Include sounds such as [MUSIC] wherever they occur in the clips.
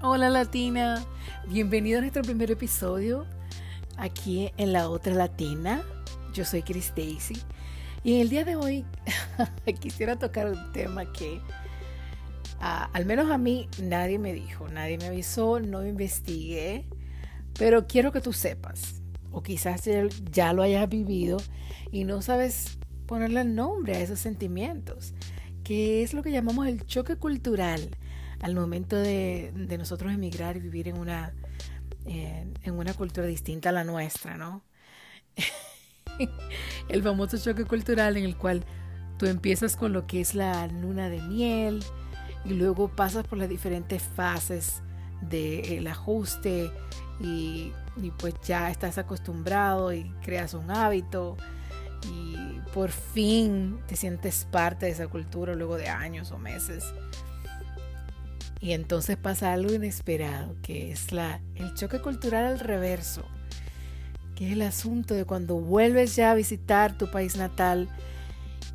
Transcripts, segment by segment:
Hola Latina, bienvenido a nuestro primer episodio aquí en La Otra Latina. Yo soy Chris Daisy y en el día de hoy [LAUGHS] quisiera tocar un tema que ah, al menos a mí nadie me dijo, nadie me avisó, no investigué, pero quiero que tú sepas, o quizás ya lo hayas vivido y no sabes ponerle nombre a esos sentimientos, que es lo que llamamos el choque cultural al momento de, nosotros emigrar y vivir en una, en una cultura distinta a la nuestra, ¿no? [LAUGHS] el famoso choque cultural en el cual tú empiezas con lo que es la luna de miel y luego pasas por las diferentes fases del ajuste y, y, pues ya estás acostumbrado y creas un hábito y por fin te sientes parte de esa cultura luego de años o meses. Y entonces pasa algo inesperado, que es la, el choque cultural al reverso, que es el asunto de cuando vuelves ya a visitar tu país natal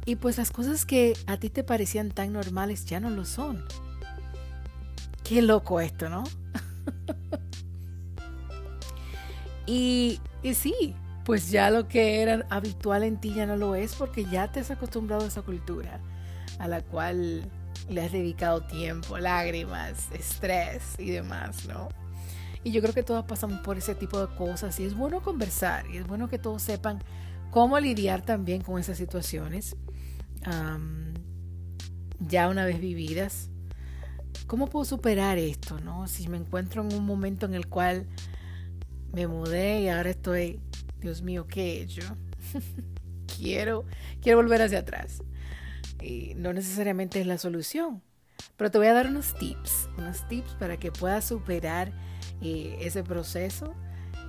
y pues las cosas que a ti te parecían tan normales ya no lo son. Qué loco esto, ¿no? [LAUGHS] y, y sí, pues ya lo que era habitual en ti ya no lo es porque ya te has acostumbrado a esa cultura a la cual le has dedicado tiempo, lágrimas, estrés y demás, ¿no? Y yo creo que todos pasamos por ese tipo de cosas y es bueno conversar y es bueno que todos sepan cómo lidiar también con esas situaciones ya una vez vividas. ¿Cómo puedo superar esto, no? Si me encuentro en un momento en el cual me mudé y ahora estoy, Dios mío, ¿qué he hecho? [LAUGHS] quiero, quiero volver hacia atrás no necesariamente es la solución. Pero te voy a dar unos tips, unos tips para que puedas superar eh, ese proceso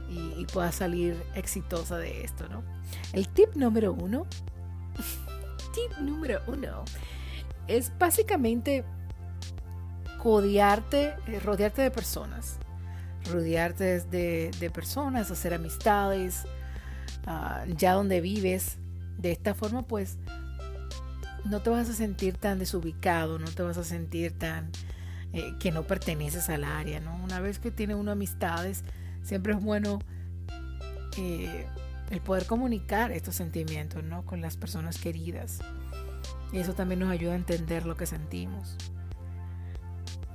y, puedas salir exitosa de esto, ¿no? El tip número uno, [LAUGHS] tip número uno, es básicamente codearte, eh, rodearte de personas, rodearte de, de personas, hacer amistades, uh, ya donde vives. De esta forma, pues, no te vas a sentir tan desubicado, no te vas a sentir tan eh, que no perteneces al área, ¿no? Una vez que tiene uno amistades, siempre es bueno eh, el poder comunicar estos sentimientos, ¿no? Con las personas queridas. Y eso también nos ayuda a entender lo que sentimos.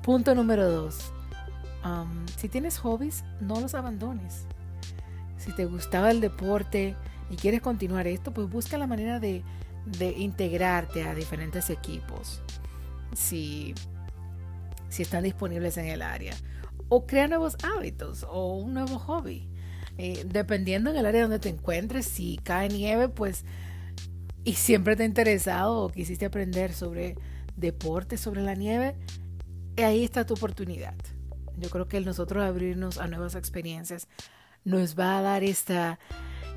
Punto número dos. Si tienes hobbies, no los abandones. Si te gustaba el deporte y quieres continuar esto, pues busca la manera de de integrarte a diferentes equipos si, si están disponibles en el área. O crear nuevos hábitos o un nuevo hobby. Eh, dependiendo en el área donde te encuentres, si cae nieve, pues, y siempre te ha interesado o quisiste aprender sobre deporte, sobre la nieve, ahí está tu oportunidad. Yo creo que nosotros abrirnos a nuevas experiencias nos va a dar esta,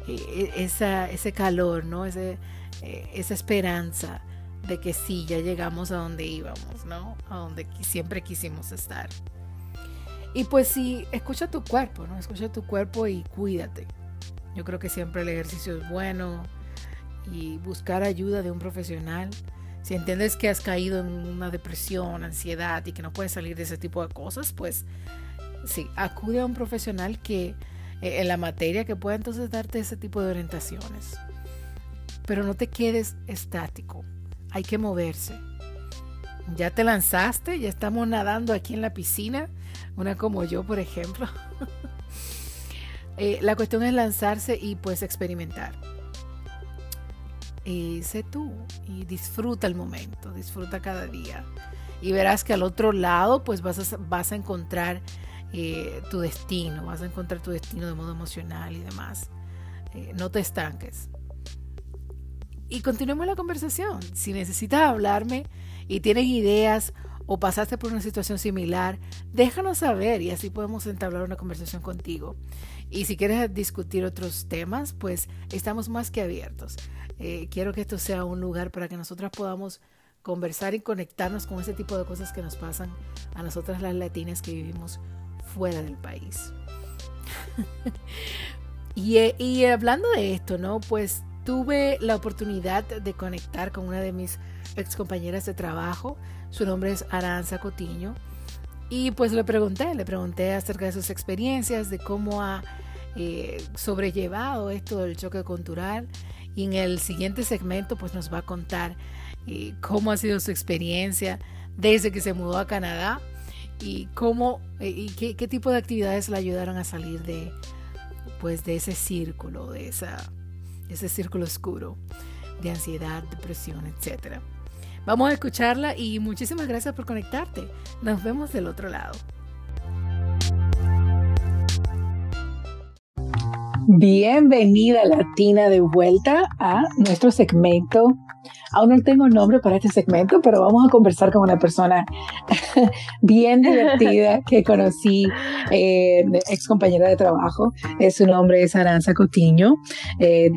eh, esa, ese calor, ¿no? Ese, eh, esa esperanza de que sí, ya llegamos a donde íbamos, ¿no? A donde siempre quisimos estar. Y pues sí, escucha tu cuerpo, ¿no? Escucha tu cuerpo y cuídate. Yo creo que siempre el ejercicio es bueno y buscar ayuda de un profesional. Si entiendes que has caído en una depresión, ansiedad y que no puedes salir de ese tipo de cosas, pues sí, acude a un profesional que eh, en la materia que pueda entonces darte ese tipo de orientaciones. Pero no te quedes estático, hay que moverse. Ya te lanzaste, ya estamos nadando aquí en la piscina, una como yo, por ejemplo. [LAUGHS] Eh, la cuestión es lanzarse y pues experimentar. Y sé tú y disfruta el momento, disfruta cada día. Y verás que al otro lado pues vas a, vas a encontrar eh, tu destino, vas a encontrar tu destino de modo emocional y demás. Eh, no te estanques, y continuemos la conversación. Si necesitas hablarme y tienes ideas o pasaste por una situación similar, déjanos saber y así podemos entablar una conversación contigo. Y si quieres discutir otros temas, pues estamos más que abiertos. Eh, quiero que esto sea un lugar para que nosotras podamos conversar y conectarnos con ese tipo de cosas que nos pasan a nosotras las latinas que vivimos fuera del país. [LAUGHS] y, eh, y hablando de esto, ¿no? Pues tuve la oportunidad de conectar con una de mis ex compañeras de trabajo. Su nombre es Aranza Cotiño. Y pues le pregunté, le pregunté acerca de sus experiencias, de cómo ha eh, sobrellevado esto del choque cultural. Y en el siguiente segmento pues nos va a contar eh, cómo ha sido su experiencia desde que se mudó a Canadá y cómo eh, y qué, tipo de actividades le ayudaron a salir de pues de ese círculo, de esa, ese círculo oscuro de ansiedad, depresión, etcétera. Vamos a escucharla y muchísimas gracias por conectarte. Nos vemos del otro lado. Bienvenida Latina de vuelta a nuestro segmento Aún no tengo nombre para este segmento, pero vamos a conversar con una persona [LAUGHS] bien divertida [LAUGHS] que conocí, eh, ex compañera de trabajo. su nombre es Aranza Cotiño, eh,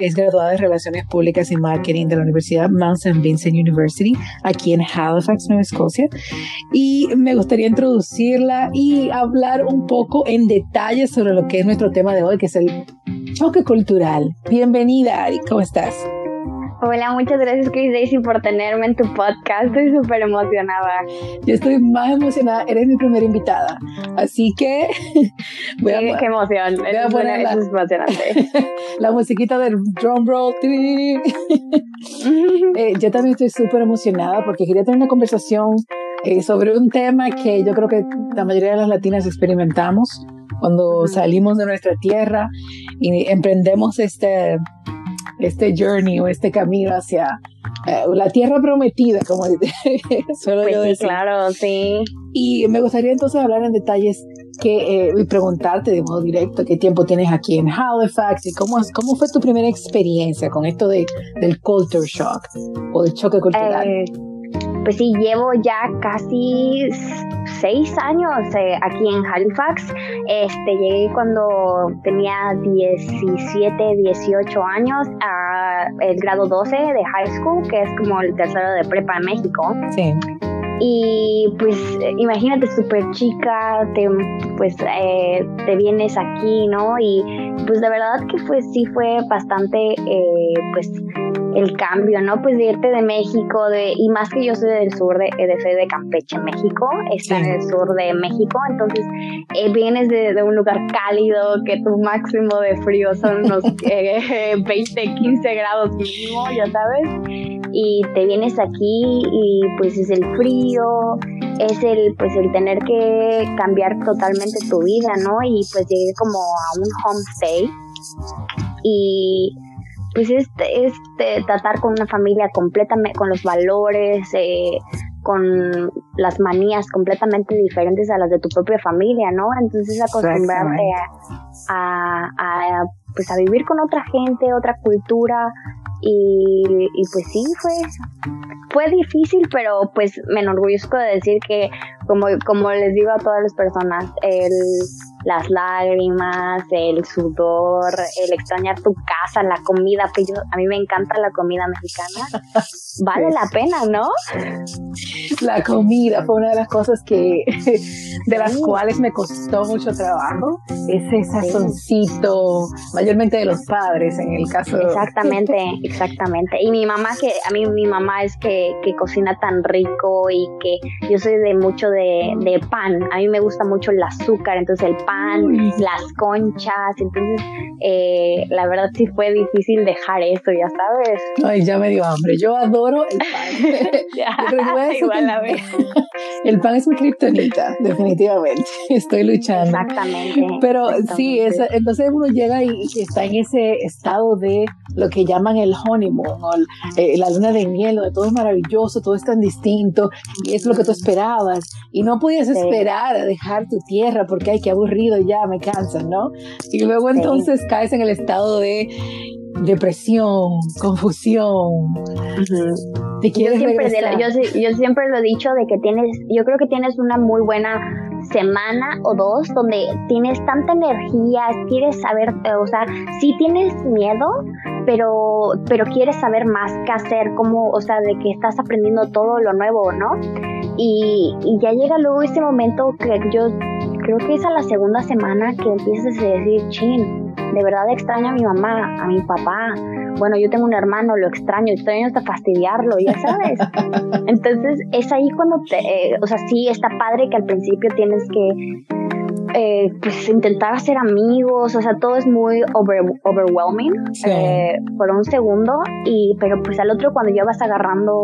es graduada de Relaciones Públicas y Marketing de la Universidad Mount St. Vincent University, aquí en Halifax, Nueva Escocia. Y me gustaría introducirla y hablar un poco en detalle sobre lo que es nuestro tema de hoy, que es el choque cultural. Bienvenida, Ari, ¿cómo estás? Hola, muchas gracias Chris Daisy por tenerme en tu podcast. Estoy súper emocionada. Yo estoy más emocionada. Eres mi primera invitada. Así que [LAUGHS] voy a, qué, emoción. Voy a poner la, es emocionante. [LAUGHS] la musiquita del drum roll. [LAUGHS] eh, yo también estoy súper emocionada porque quería tener una conversación eh, sobre un tema que yo creo que la mayoría de las latinas experimentamos cuando salimos de nuestra tierra y emprendemos este este journey o este camino hacia eh, la tierra prometida, como [LAUGHS] suelo pues yo decir. claro, sí. Y me gustaría entonces hablar en detalles que, eh, y preguntarte de modo directo qué tiempo tienes aquí en Halifax y cómo, cómo fue tu primera experiencia con esto de, del culture shock o del choque cultural. Eh, pues sí, llevo ya casi seis años eh, aquí en Halifax. Este, llegué cuando tenía 17, 18 años a el grado 12 de high school, que es como el tercero de prepa en México. Sí. Y pues imagínate súper chica, te, pues eh, te vienes aquí, ¿no? Y pues de verdad que fue, sí fue bastante, eh, pues el cambio, ¿no? Pues de irte de México, de, y más que yo soy del sur, de, de soy de Campeche, México, está en el sur de México, entonces eh, vienes de, un lugar cálido, que tu máximo de frío son unos [LAUGHS] 20, 15 grados mínimo, ya sabes, y te vienes aquí y pues es el frío, es el pues el tener que cambiar totalmente tu vida, ¿no? Y pues llegué como a un homestay y pues es, es tratar con una familia completamente, con los valores, eh, con las manías completamente diferentes a las de tu propia familia, ¿no? Entonces acostumbrarte a, a, pues a vivir con otra gente, otra cultura y, y pues sí, fue, fue difícil, pero pues me enorgullezco de decir que como, como les digo a todas las personas, el las lágrimas, el sudor, el extrañar tu casa, la comida, que yo, a mí me encanta la comida mexicana, [LAUGHS] vale la pena, ¿no? La comida fue una de las cosas que, [LAUGHS] de las cuales me costó mucho trabajo, ese sazoncito, mayormente de los padres en el caso. Exactamente, [LAUGHS] exactamente. Y mi mamá, que a mí mi mamá es que, que cocina tan rico y que yo soy de mucho de, de pan, a mí me gusta mucho el azúcar, entonces el pan las conchas, entonces eh, la verdad sí fue difícil dejar eso, ya sabes. Ay, ya me dio hambre, yo adoro el pan. [LAUGHS] [LAUGHS] igual a ver. el pan es mi kriptonita, definitivamente, [LAUGHS] estoy luchando. Exactamente. Pero sí, entonces uno llega y, está en ese estado de lo que llaman el honeymoon, o eh, la luna de miel, donde todo es maravilloso, todo es tan distinto, y es lo que tú esperabas, y no podías esperar a dejar tu tierra porque hay que aburrir ya, me cansan, ¿no? Y luego entonces caes en el estado de depresión, confusión. yo, siempre yo, siempre lo he dicho de que tienes, yo creo que tienes una muy buena semana o dos donde tienes tanta energía, quieres saber, o sea, sí tienes miedo, pero, pero quieres saber más qué hacer, cómo, o sea, de que estás aprendiendo todo lo nuevo, ¿no? Y, y ya llega luego ese momento que yo creo que es a la segunda semana que empiezas a decir, chin, de verdad extraño a mi mamá, a mi papá, bueno, yo tengo un hermano, lo extraño, extraño hasta fastidiarlo, ya sabes. [LAUGHS] Entonces es ahí cuando te, eh, o sea, sí está padre que al principio tienes que eh, pues intentar hacer amigos, o sea, todo es muy overwhelming eh, por un segundo, y pero pues al otro cuando ya vas agarrando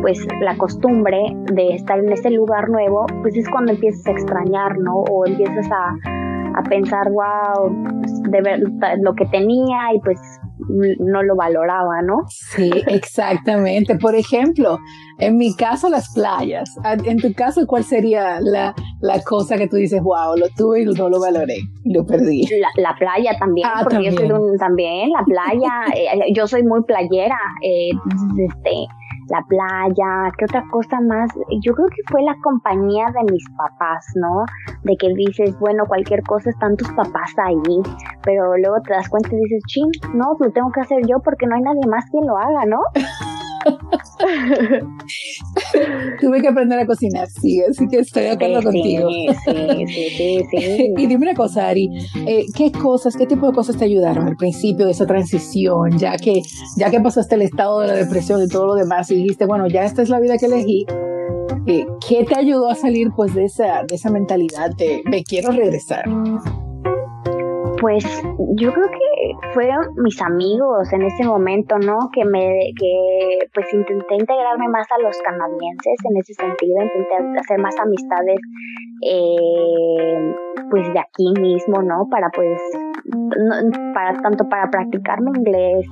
pues la costumbre de estar en ese lugar nuevo, pues es cuando empiezas a extrañar, ¿no? O empiezas a, a pensar, wow, pues, de ver lo que tenía y pues no lo valoraba, ¿no? Sí, exactamente. Por ejemplo, en mi caso las playas. En tu caso, ¿cuál sería la, cosa que tú dices, wow, lo tuve y no lo valoré, lo perdí? La, playa también, ah, porque yo soy un, también, la playa, eh, yo soy muy playera, eh, este la playa, ¿qué otra cosa más? Yo creo que fue la compañía de mis papás, ¿no? De que dices, bueno, cualquier cosa están tus papás ahí, pero luego te das cuenta y dices, ching, no, lo tengo que hacer yo porque no hay nadie más quien lo haga, ¿no? [LAUGHS] Tuve que aprender a cocinar, sí, así que estoy de acuerdo contigo. Sí, sí, sí, [LAUGHS] y dime una cosa, Ari, eh, ¿qué cosas, qué tipo de cosas te ayudaron al principio de esa transición, ya que, ya que pasaste el estado de la depresión y todo lo demás y dijiste, bueno, ya esta es la vida que elegí? Eh, ¿Qué te ayudó a salir pues de esa, de esa mentalidad de me quiero regresar? Pues yo creo que fueron mis amigos en ese momento, ¿no? Que me, que pues intenté integrarme más a los canadienses en ese sentido, intenté hacer más amistades, eh, pues de aquí mismo, ¿no? Para pues, para tanto para practicar mi inglés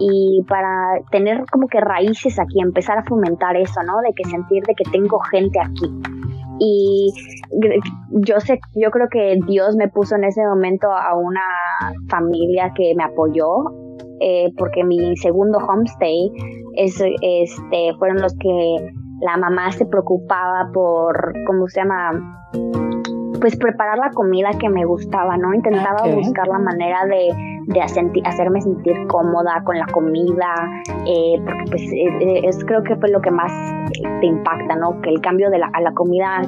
y para tener como que raíces aquí, empezar a fomentar eso, ¿no? De que sentir de que tengo gente aquí y yo sé, yo creo que Dios me puso en ese momento a una familia que me apoyó, eh, porque mi segundo homestay es, este, fueron los que la mamá se preocupaba por, ¿cómo se llama? Pues preparar la comida que me gustaba, ¿no? Intentaba buscar la manera de, de hacerme sentir cómoda con la comida, eh, porque pues es, creo que fue lo que más te impacta, ¿no? Que el cambio de la, a la comida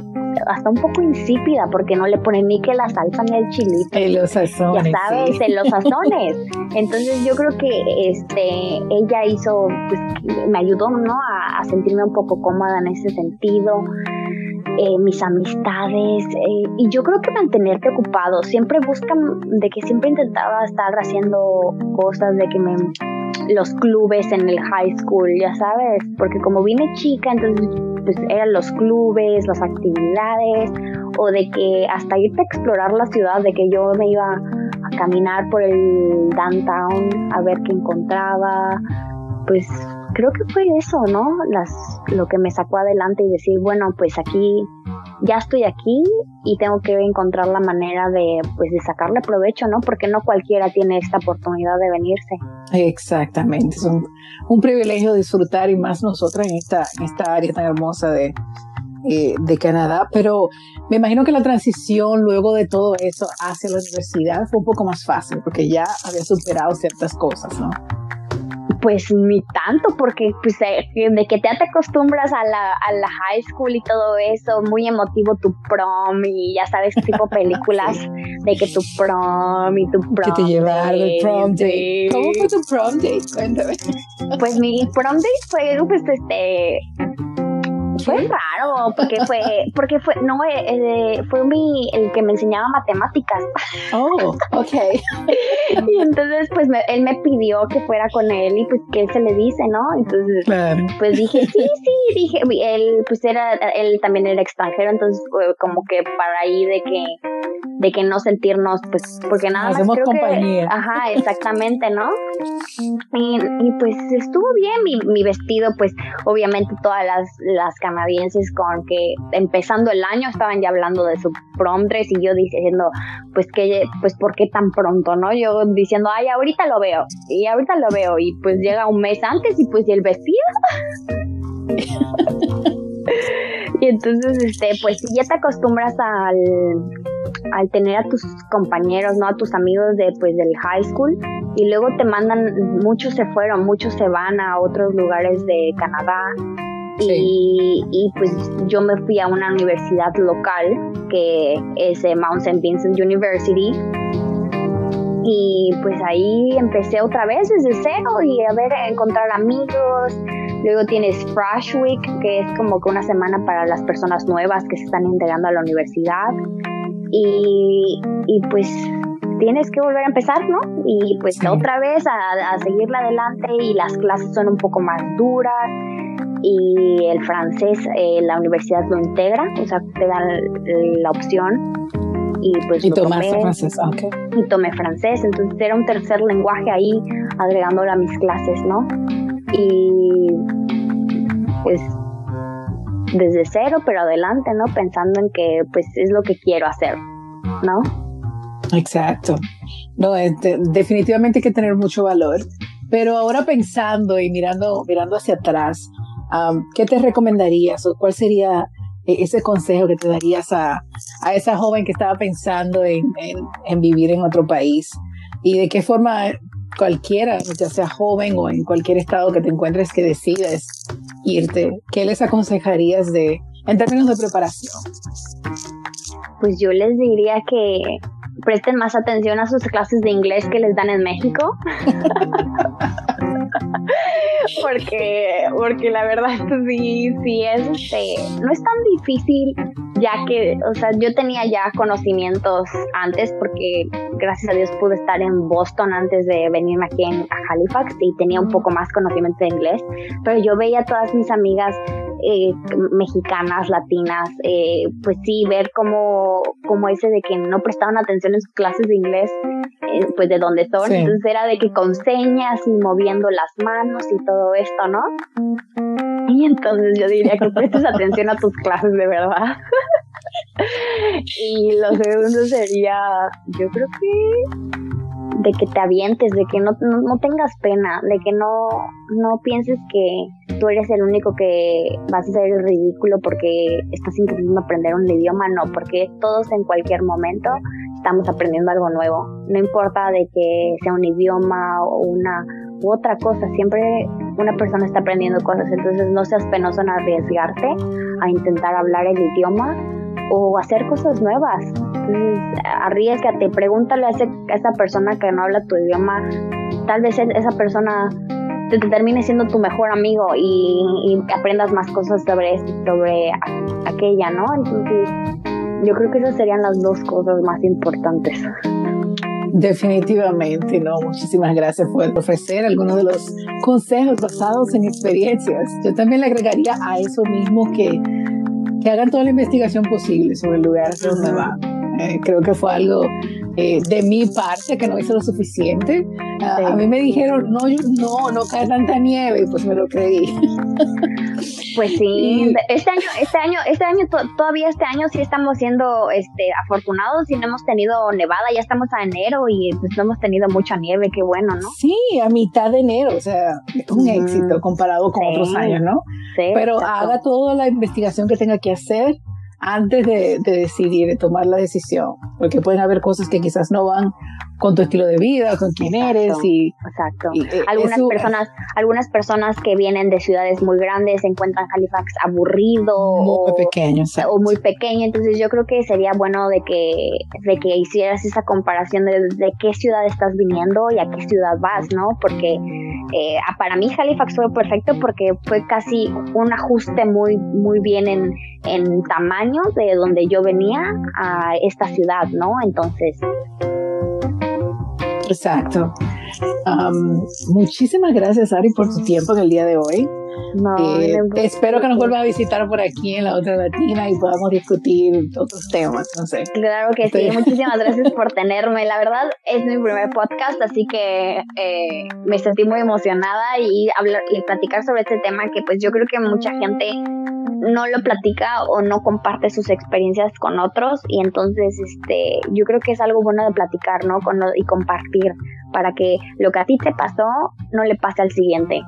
hasta un poco insípida, porque no le ponen ni que la salsa ni el chilito. En los sazones. Ya sabes, en los [LAUGHS] sazones. Entonces yo creo que este ella hizo, pues me ayudó, ¿no? A, a sentirme un poco cómoda en ese sentido. Eh, mis amistades eh, y yo creo que mantenerte ocupado. Siempre buscan de que siempre intentaba estar haciendo cosas de que me los clubes en el high school, ya sabes, porque como vine chica, entonces pues eran los clubes, las actividades o de que hasta irte a explorar la ciudad, de que yo me iba a caminar por el downtown a ver qué encontraba, pues creo que fue eso, ¿no? Las, lo que me sacó adelante y decir, bueno, pues aquí, ya estoy aquí y tengo que encontrar la manera de, pues, de sacarle provecho, ¿no? Porque no cualquiera tiene esta oportunidad de venirse. Exactamente, es un, privilegio disfrutar y más nosotras en esta, en esta área tan hermosa de, eh, de Canadá, pero me imagino que la transición luego de todo eso hacia la universidad fue un poco más fácil porque ya había superado ciertas cosas, ¿no? Pues ni tanto, porque pues de, que te, te acostumbras a la, a la high school y todo eso, muy emotivo tu prom y ya sabes, tipo [LAUGHS] películas de que tu prom y tu prom. Que te llevaron el prom date. ¿Cómo fue tu prom date? Cuéntame. Pues mi prom date fue pues este fue raro, porque fue, porque fue, no, eh, eh, fue mi, el que me enseñaba matemáticas. Oh, ok. [LAUGHS] y entonces, pues, él me pidió que fuera con él y pues que él se le dice, ¿no? Entonces, pues dije, sí, sí, dije, él, pues era, él también era extranjero, entonces, como que para ahí de que, de que no sentirnos, pues, porque nada más creo compañía. que, ajá, exactamente, ¿no? Y, y pues estuvo bien mi, mi vestido, pues, obviamente todas las, las canadienses con que empezando el año estaban ya hablando de su prom y yo diciendo, pues que, pues ¿por qué tan pronto, no? Yo diciendo, ay, ahorita lo veo, y ahorita lo veo, y pues llega un mes antes y pues y el vestido. [LAUGHS] y entonces, este, pues ya te acostumbras al, al tener a tus compañeros, ¿no? A tus amigos de, pues, del high school, y luego te mandan, muchos se fueron, muchos se van a otros lugares de Canadá, y, pues yo me fui a una universidad local que es Mount St. Vincent University y pues ahí empecé otra vez desde cero y a ver, a encontrar amigos. Luego tienes Fresh Week, que es como que una semana para las personas nuevas que se están integrando a la universidad. Y, y pues tienes que volver a empezar, ¿no? Y pues otra vez a, a seguirla adelante y las clases son un poco más duras y el francés eh, la universidad lo integra, o sea, te dan la opción y pues y tomaste francés, ah, okay. y tomé francés, entonces era un tercer lenguaje ahí agregándolo a mis clases, ¿no? Y pues desde cero, pero adelante, ¿no? Pensando en que pues es lo que quiero hacer, ¿no? Exacto. No, este, definitivamente hay que tener mucho valor. Pero ahora pensando y mirando, mirando hacia atrás, um, ¿qué te recomendarías o cuál sería eh, ese consejo que te darías a, a esa joven que estaba pensando en, en, en, vivir en otro país? ¿Y de qué forma cualquiera, ya sea joven o en cualquier estado que te encuentres que decides irte, qué les aconsejarías de, en términos de preparación? Pues yo les diría que presten más atención a sus clases de inglés que les dan en México. [LAUGHS] [LAUGHS] porque, porque la verdad sí, sí es, este, no es tan difícil ya que, o sea, yo tenía ya conocimientos antes porque gracias a Dios pude estar en Boston antes de venirme aquí en, a Halifax y tenía un poco más conocimiento de inglés, pero yo veía a todas mis amigas eh, mexicanas, latinas, eh, pues sí, ver como, como ese de que no prestaban atención en sus clases de inglés, pues de dónde son, entonces era de que con señas y moviendo las manos y todo esto, ¿no? Y entonces yo diría que prestes atención a tus clases de verdad. [LAUGHS] y lo segundo sería, yo creo que de que te avientes, de que no, no, tengas pena, de que no, no pienses que tú eres el único que vas a ser ridículo porque estás intentando aprender un idioma, no, porque todos en cualquier momento estamos aprendiendo algo nuevo. No importa de que sea un idioma o una u otra cosa, siempre una persona está aprendiendo cosas, entonces no seas penoso en arriesgarte a intentar hablar el idioma o hacer cosas nuevas. Entonces, arriesgate, pregúntale a, esa persona que no habla tu idioma, tal vez esa persona te, termine siendo tu mejor amigo y, aprendas más cosas sobre, sobre aquella, ¿no? Entonces, yo creo que esas serían las dos cosas más importantes. Definitivamente, no. Muchísimas gracias por ofrecer algunos de los consejos basados en experiencias. Yo también le agregaría a eso mismo que que hagan toda la investigación posible sobre el lugar donde va. Eh, creo que fue algo eh, de mi parte que no hice lo suficiente. A mí me dijeron, no, no, no cae tanta nieve, y pues me lo creí. [LAUGHS] Pues sí, este año, este año, este año, todavía este año sí estamos siendo este, afortunados y no hemos tenido nevada, ya estamos a enero y pues no hemos tenido mucha nieve, qué bueno, ¿no? Sí, a mitad de enero, o sea, un éxito comparado con otros años, ¿no? Sí, Pero haga toda la investigación que tenga que hacer antes de, de, decidir, de tomar la decisión, porque pueden haber cosas que quizás no van con tu estilo de vida, con quién eres y exacto. Eh, algunas personas, algunas personas que vienen de ciudades muy grandes encuentran Halifax aburrido muy o, pequeño, o muy pequeño, entonces yo creo que sería bueno de que de que hicieras esa comparación de, de qué ciudad estás viniendo y a qué ciudad vas, ¿no? Porque eh, para mí Halifax fue perfecto porque fue casi un ajuste muy muy bien en, en tamaño de donde yo venía a esta ciudad, ¿no? Entonces Exacto. muchísimas gracias, Ari, por tu tiempo en el día de hoy. Eh, espero que nos vuelvas a visitar por aquí en la otra latina y podamos discutir otros temas, no sé. Claro que sí, muchísimas [LAUGHS] gracias por tenerme. La verdad es mi primer podcast, así que eh, me sentí muy emocionada y hablar y platicar sobre este tema que pues yo creo que mucha gente no lo platica o no comparte sus experiencias con otros y entonces este yo creo que es algo bueno de platicar, ¿no? Con y compartir para que lo que a ti te pasó no le pase al siguiente.